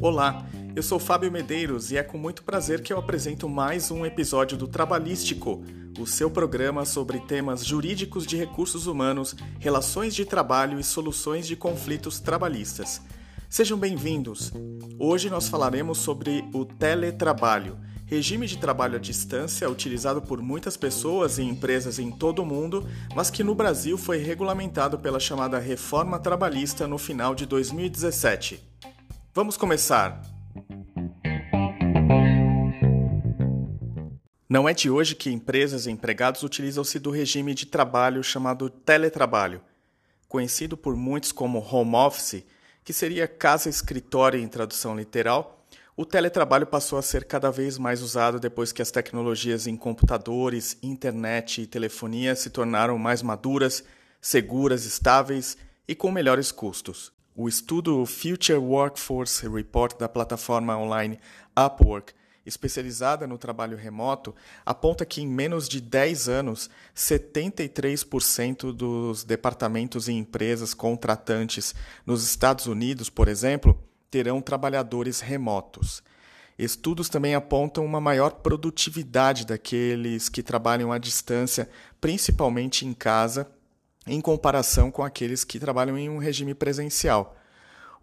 Olá, eu sou Fábio Medeiros e é com muito prazer que eu apresento mais um episódio do Trabalhístico, o seu programa sobre temas jurídicos de recursos humanos, relações de trabalho e soluções de conflitos trabalhistas. Sejam bem-vindos! Hoje nós falaremos sobre o teletrabalho, regime de trabalho à distância utilizado por muitas pessoas e empresas em todo o mundo, mas que no Brasil foi regulamentado pela chamada Reforma Trabalhista no final de 2017. Vamos começar! Não é de hoje que empresas e empregados utilizam-se do regime de trabalho chamado teletrabalho, conhecido por muitos como home office, que seria casa-escritório em tradução literal. O teletrabalho passou a ser cada vez mais usado depois que as tecnologias em computadores, internet e telefonia se tornaram mais maduras, seguras, estáveis e com melhores custos. O estudo Future Workforce Report da plataforma online Upwork, especializada no trabalho remoto, aponta que em menos de 10 anos, 73% dos departamentos e empresas contratantes nos Estados Unidos, por exemplo, terão trabalhadores remotos. Estudos também apontam uma maior produtividade daqueles que trabalham à distância, principalmente em casa em comparação com aqueles que trabalham em um regime presencial.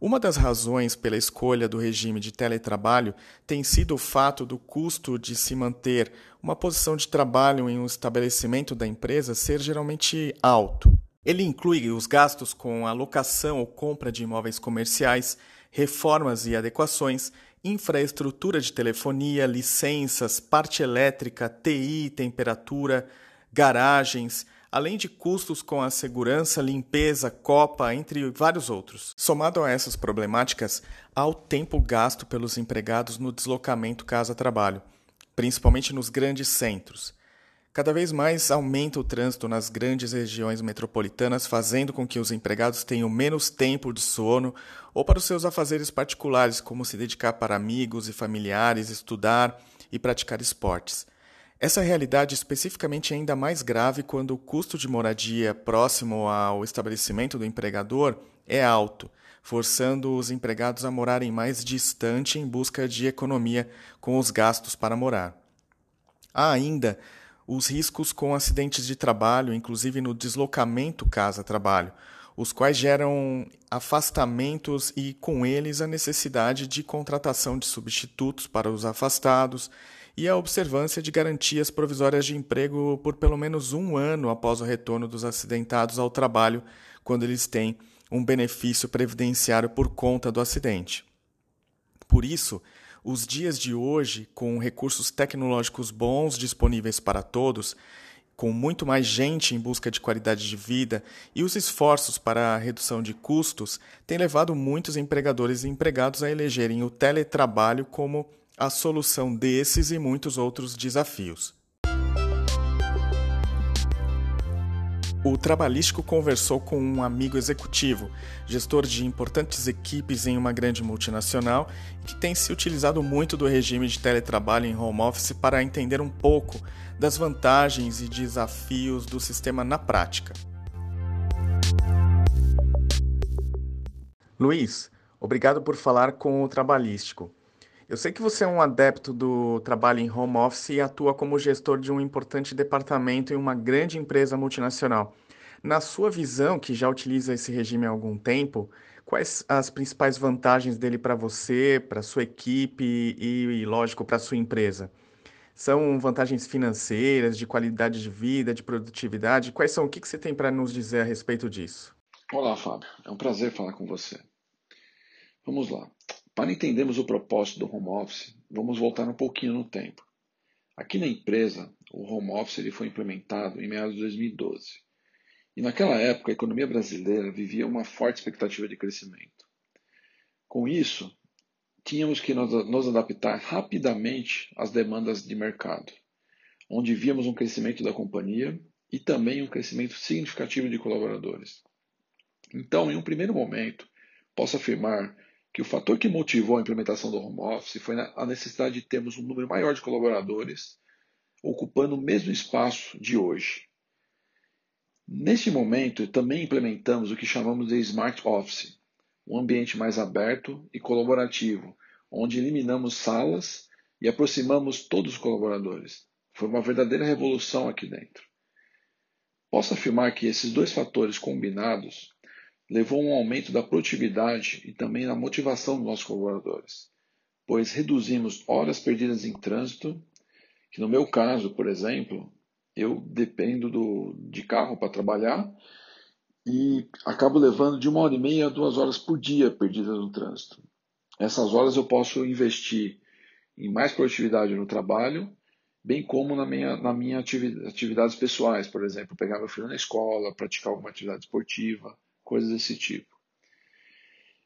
Uma das razões pela escolha do regime de teletrabalho tem sido o fato do custo de se manter uma posição de trabalho em um estabelecimento da empresa ser geralmente alto. Ele inclui os gastos com alocação ou compra de imóveis comerciais, reformas e adequações, infraestrutura de telefonia, licenças, parte elétrica, TI, temperatura, garagens, além de custos com a segurança, limpeza, copa, entre vários outros. Somado a essas problemáticas, há o tempo gasto pelos empregados no deslocamento casa-trabalho, principalmente nos grandes centros. Cada vez mais aumenta o trânsito nas grandes regiões metropolitanas, fazendo com que os empregados tenham menos tempo de sono ou para os seus afazeres particulares, como se dedicar para amigos e familiares, estudar e praticar esportes. Essa realidade especificamente é ainda mais grave quando o custo de moradia próximo ao estabelecimento do empregador é alto, forçando os empregados a morarem mais distante em busca de economia com os gastos para morar. Há ainda os riscos com acidentes de trabalho, inclusive no deslocamento casa-trabalho, os quais geram afastamentos e, com eles, a necessidade de contratação de substitutos para os afastados e a observância de garantias provisórias de emprego por pelo menos um ano após o retorno dos acidentados ao trabalho, quando eles têm um benefício previdenciário por conta do acidente. Por isso, os dias de hoje, com recursos tecnológicos bons disponíveis para todos, com muito mais gente em busca de qualidade de vida e os esforços para a redução de custos, têm levado muitos empregadores e empregados a elegerem o teletrabalho como a solução desses e muitos outros desafios. O Trabalhístico conversou com um amigo executivo, gestor de importantes equipes em uma grande multinacional, que tem se utilizado muito do regime de teletrabalho em home office para entender um pouco das vantagens e desafios do sistema na prática. Luiz, obrigado por falar com o Trabalhístico. Eu sei que você é um adepto do trabalho em home office e atua como gestor de um importante departamento em uma grande empresa multinacional. Na sua visão, que já utiliza esse regime há algum tempo, quais as principais vantagens dele para você, para sua equipe e, lógico, para sua empresa? São vantagens financeiras, de qualidade de vida, de produtividade? Quais são? O que você tem para nos dizer a respeito disso? Olá, Fábio. É um prazer falar com você. Vamos lá. Para entendermos o propósito do home office, vamos voltar um pouquinho no tempo. Aqui na empresa, o home office ele foi implementado em meados de 2012. E naquela época, a economia brasileira vivia uma forte expectativa de crescimento. Com isso, tínhamos que nos adaptar rapidamente às demandas de mercado, onde víamos um crescimento da companhia e também um crescimento significativo de colaboradores. Então, em um primeiro momento, posso afirmar que o fator que motivou a implementação do home office foi a necessidade de termos um número maior de colaboradores ocupando o mesmo espaço de hoje. Neste momento, também implementamos o que chamamos de Smart Office, um ambiente mais aberto e colaborativo, onde eliminamos salas e aproximamos todos os colaboradores. Foi uma verdadeira revolução aqui dentro. Posso afirmar que esses dois fatores combinados levou a um aumento da produtividade e também da motivação dos nossos colaboradores, pois reduzimos horas perdidas em trânsito, que no meu caso, por exemplo, eu dependo do, de carro para trabalhar e acabo levando de uma hora e meia a duas horas por dia perdidas no trânsito. Essas horas eu posso investir em mais produtividade no trabalho, bem como na minha, na minha atividade, atividades pessoais, por exemplo, pegar meu filho na escola, praticar alguma atividade esportiva, coisas desse tipo.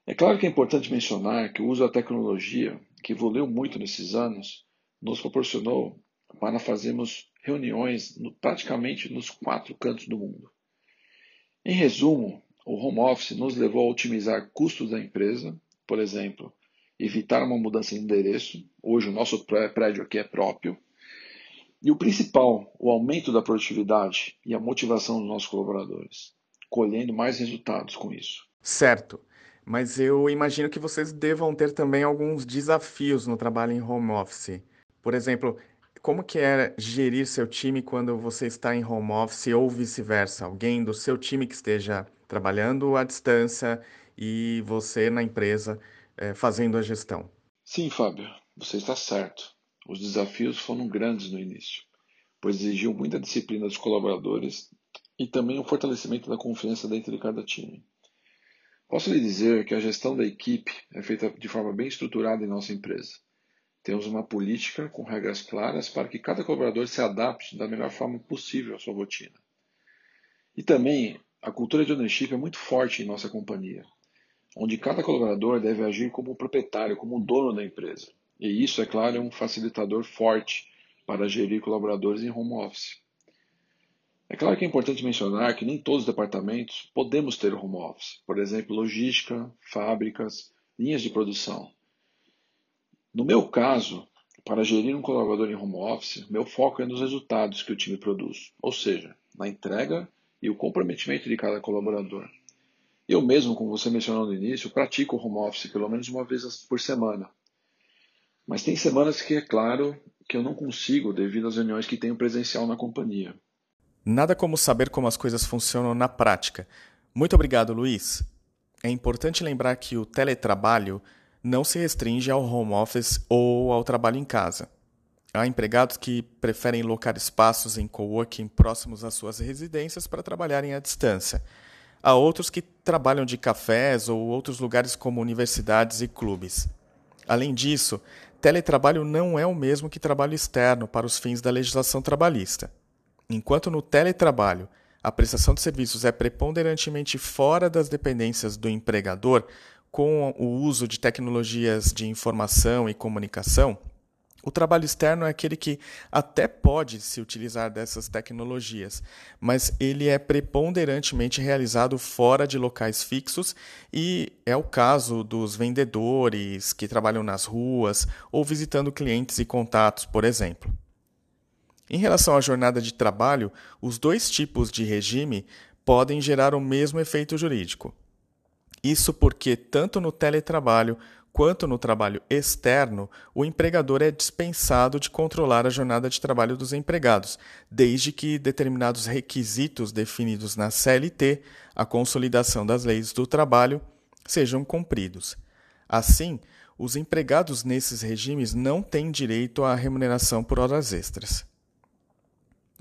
É claro que é importante mencionar que o uso da tecnologia, que evoluiu muito nesses anos, nos proporcionou para fazermos reuniões no, praticamente nos quatro cantos do mundo. Em resumo, o home office nos levou a otimizar custos da empresa, por exemplo, evitar uma mudança de endereço. Hoje o nosso prédio aqui é próprio. E o principal, o aumento da produtividade e a motivação dos nossos colaboradores, colhendo mais resultados com isso. Certo. Mas eu imagino que vocês devam ter também alguns desafios no trabalho em home office. Por exemplo, como que é gerir seu time quando você está em home office ou vice-versa? Alguém do seu time que esteja trabalhando à distância e você na empresa é, fazendo a gestão. Sim, Fábio, você está certo. Os desafios foram grandes no início, pois exigiam muita disciplina dos colaboradores e também o fortalecimento da confiança dentro de cada time. Posso lhe dizer que a gestão da equipe é feita de forma bem estruturada em nossa empresa. Temos uma política com regras claras para que cada colaborador se adapte da melhor forma possível à sua rotina. E também a cultura de ownership é muito forte em nossa companhia, onde cada colaborador deve agir como proprietário, como dono da empresa. E isso, é claro, é um facilitador forte para gerir colaboradores em home office. É claro que é importante mencionar que nem todos os departamentos podemos ter home office, por exemplo, logística, fábricas, linhas de produção. No meu caso, para gerir um colaborador em home office, meu foco é nos resultados que o time produz, ou seja, na entrega e o comprometimento de cada colaborador. Eu mesmo, como você mencionou no início, pratico home office pelo menos uma vez por semana. Mas tem semanas que é claro que eu não consigo devido às reuniões que tenho presencial na companhia. Nada como saber como as coisas funcionam na prática. Muito obrigado, Luiz. É importante lembrar que o teletrabalho não se restringe ao home office ou ao trabalho em casa. Há empregados que preferem locar espaços em coworking próximos às suas residências para trabalharem à distância. Há outros que trabalham de cafés ou outros lugares como universidades e clubes. Além disso, teletrabalho não é o mesmo que trabalho externo para os fins da legislação trabalhista. Enquanto no teletrabalho a prestação de serviços é preponderantemente fora das dependências do empregador, com o uso de tecnologias de informação e comunicação, o trabalho externo é aquele que até pode se utilizar dessas tecnologias, mas ele é preponderantemente realizado fora de locais fixos e é o caso dos vendedores que trabalham nas ruas ou visitando clientes e contatos, por exemplo. Em relação à jornada de trabalho, os dois tipos de regime podem gerar o mesmo efeito jurídico. Isso porque, tanto no teletrabalho quanto no trabalho externo, o empregador é dispensado de controlar a jornada de trabalho dos empregados, desde que determinados requisitos definidos na CLT, a consolidação das leis do trabalho, sejam cumpridos. Assim, os empregados nesses regimes não têm direito à remuneração por horas extras.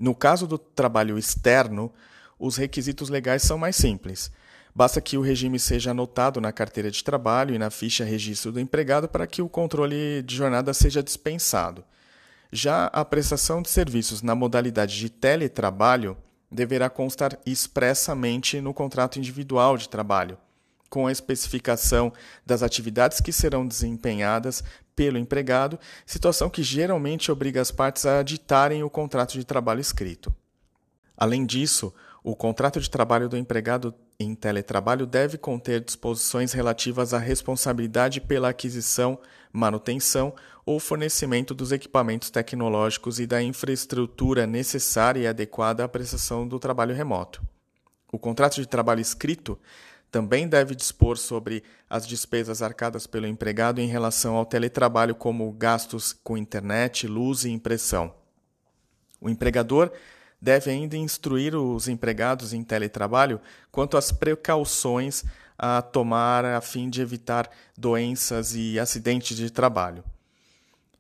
No caso do trabalho externo, os requisitos legais são mais simples Basta que o regime seja anotado na carteira de trabalho e na ficha registro do empregado para que o controle de jornada seja dispensado. Já a prestação de serviços na modalidade de teletrabalho deverá constar expressamente no contrato individual de trabalho, com a especificação das atividades que serão desempenhadas pelo empregado, situação que geralmente obriga as partes a ditarem o contrato de trabalho escrito. Além disso, o contrato de trabalho do empregado em teletrabalho deve conter disposições relativas à responsabilidade pela aquisição, manutenção ou fornecimento dos equipamentos tecnológicos e da infraestrutura necessária e adequada à prestação do trabalho remoto. O contrato de trabalho escrito também deve dispor sobre as despesas arcadas pelo empregado em relação ao teletrabalho, como gastos com internet, luz e impressão. O empregador deve ainda instruir os empregados em teletrabalho quanto às precauções a tomar a fim de evitar doenças e acidentes de trabalho.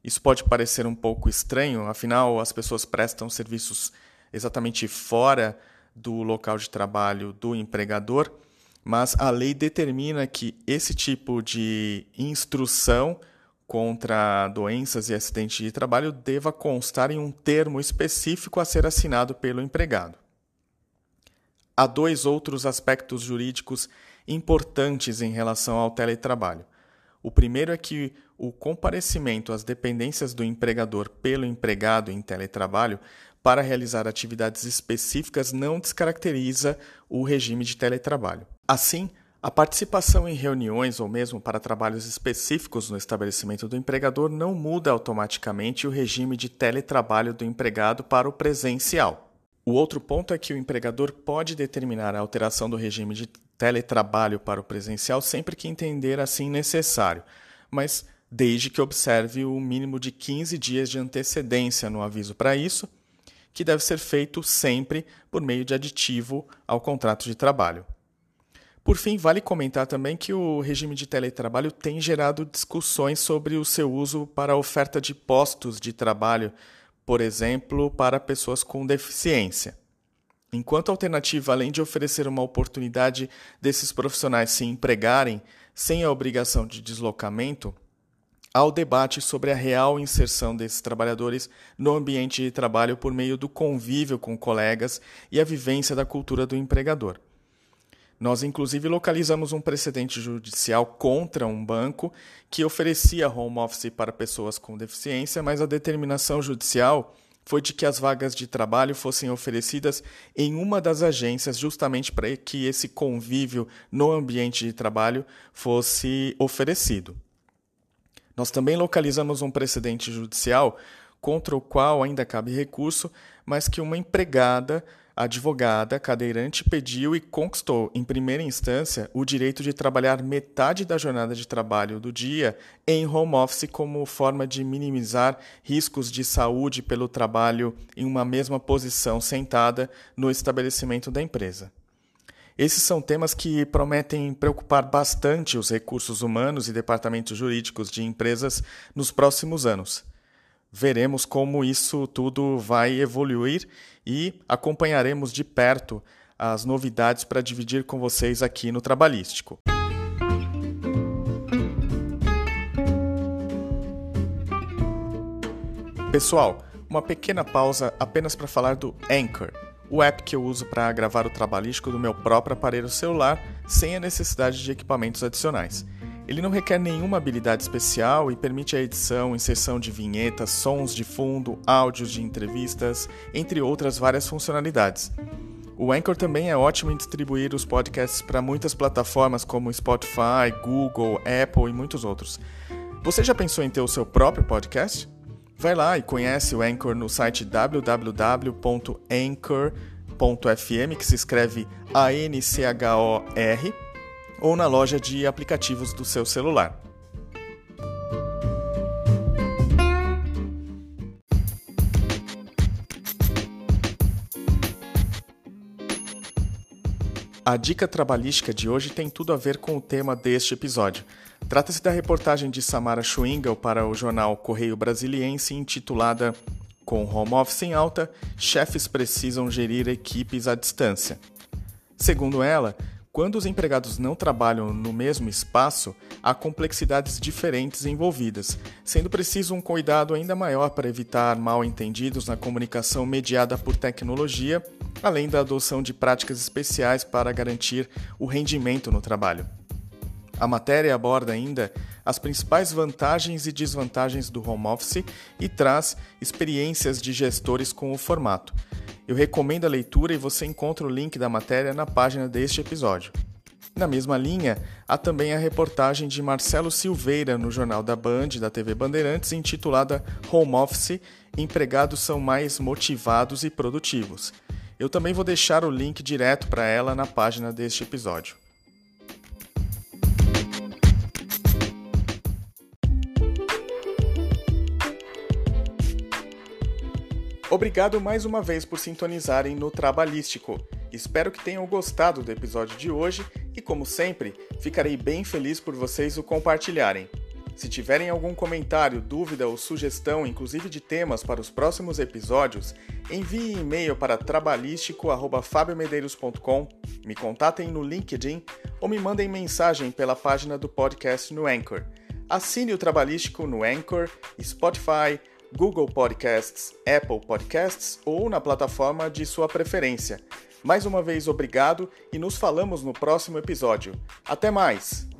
Isso pode parecer um pouco estranho, afinal, as pessoas prestam serviços exatamente fora do local de trabalho do empregador, mas a lei determina que esse tipo de instrução contra doenças e acidentes de trabalho deva constar em um termo específico a ser assinado pelo empregado. Há dois outros aspectos jurídicos importantes em relação ao teletrabalho. O primeiro é que o comparecimento às dependências do empregador pelo empregado em teletrabalho para realizar atividades específicas não descaracteriza o regime de teletrabalho. Assim, a participação em reuniões ou mesmo para trabalhos específicos no estabelecimento do empregador não muda automaticamente o regime de teletrabalho do empregado para o presencial. O outro ponto é que o empregador pode determinar a alteração do regime de teletrabalho para o presencial sempre que entender assim necessário, mas desde que observe o mínimo de 15 dias de antecedência no aviso para isso, que deve ser feito sempre por meio de aditivo ao contrato de trabalho. Por fim, vale comentar também que o regime de teletrabalho tem gerado discussões sobre o seu uso para a oferta de postos de trabalho, por exemplo, para pessoas com deficiência. Enquanto alternativa, além de oferecer uma oportunidade desses profissionais se empregarem sem a obrigação de deslocamento, há o debate sobre a real inserção desses trabalhadores no ambiente de trabalho por meio do convívio com colegas e a vivência da cultura do empregador. Nós, inclusive, localizamos um precedente judicial contra um banco que oferecia home office para pessoas com deficiência, mas a determinação judicial foi de que as vagas de trabalho fossem oferecidas em uma das agências, justamente para que esse convívio no ambiente de trabalho fosse oferecido. Nós também localizamos um precedente judicial contra o qual ainda cabe recurso, mas que uma empregada advogada cadeirante pediu e conquistou, em primeira instância, o direito de trabalhar metade da jornada de trabalho do dia em home office como forma de minimizar riscos de saúde pelo trabalho em uma mesma posição sentada no estabelecimento da empresa. Esses são temas que prometem preocupar bastante os recursos humanos e departamentos jurídicos de empresas nos próximos anos veremos como isso tudo vai evoluir e acompanharemos de perto as novidades para dividir com vocês aqui no Trabalhístico. Pessoal, uma pequena pausa apenas para falar do Anchor, o app que eu uso para gravar o trabalhístico do meu próprio aparelho celular sem a necessidade de equipamentos adicionais. Ele não requer nenhuma habilidade especial e permite a edição, inserção de vinhetas, sons de fundo, áudios de entrevistas, entre outras várias funcionalidades. O Anchor também é ótimo em distribuir os podcasts para muitas plataformas como Spotify, Google, Apple e muitos outros. Você já pensou em ter o seu próprio podcast? Vai lá e conhece o Anchor no site www.anchor.fm, que se escreve A-N-C-H-O-R ou na loja de aplicativos do seu celular. A dica trabalhística de hoje tem tudo a ver com o tema deste episódio. Trata-se da reportagem de Samara Schwingel para o jornal Correio Brasiliense intitulada Com home office em alta, chefes precisam gerir equipes à distância. Segundo ela, quando os empregados não trabalham no mesmo espaço, há complexidades diferentes envolvidas, sendo preciso um cuidado ainda maior para evitar mal-entendidos na comunicação mediada por tecnologia, além da adoção de práticas especiais para garantir o rendimento no trabalho. A matéria aborda ainda as principais vantagens e desvantagens do home office e traz experiências de gestores com o formato eu recomendo a leitura e você encontra o link da matéria na página deste episódio. Na mesma linha, há também a reportagem de Marcelo Silveira no Jornal da Band da TV Bandeirantes intitulada Home Office Empregados são mais motivados e produtivos. Eu também vou deixar o link direto para ela na página deste episódio. Obrigado mais uma vez por sintonizarem no Trabalhístico. Espero que tenham gostado do episódio de hoje e, como sempre, ficarei bem feliz por vocês o compartilharem. Se tiverem algum comentário, dúvida ou sugestão, inclusive de temas para os próximos episódios, envie e-mail para trabalhístico@fabiomedeiros.com, me contatem no LinkedIn ou me mandem mensagem pela página do podcast no Anchor. Assine o Trabalhístico no Anchor, Spotify, Google Podcasts, Apple Podcasts ou na plataforma de sua preferência. Mais uma vez, obrigado e nos falamos no próximo episódio. Até mais!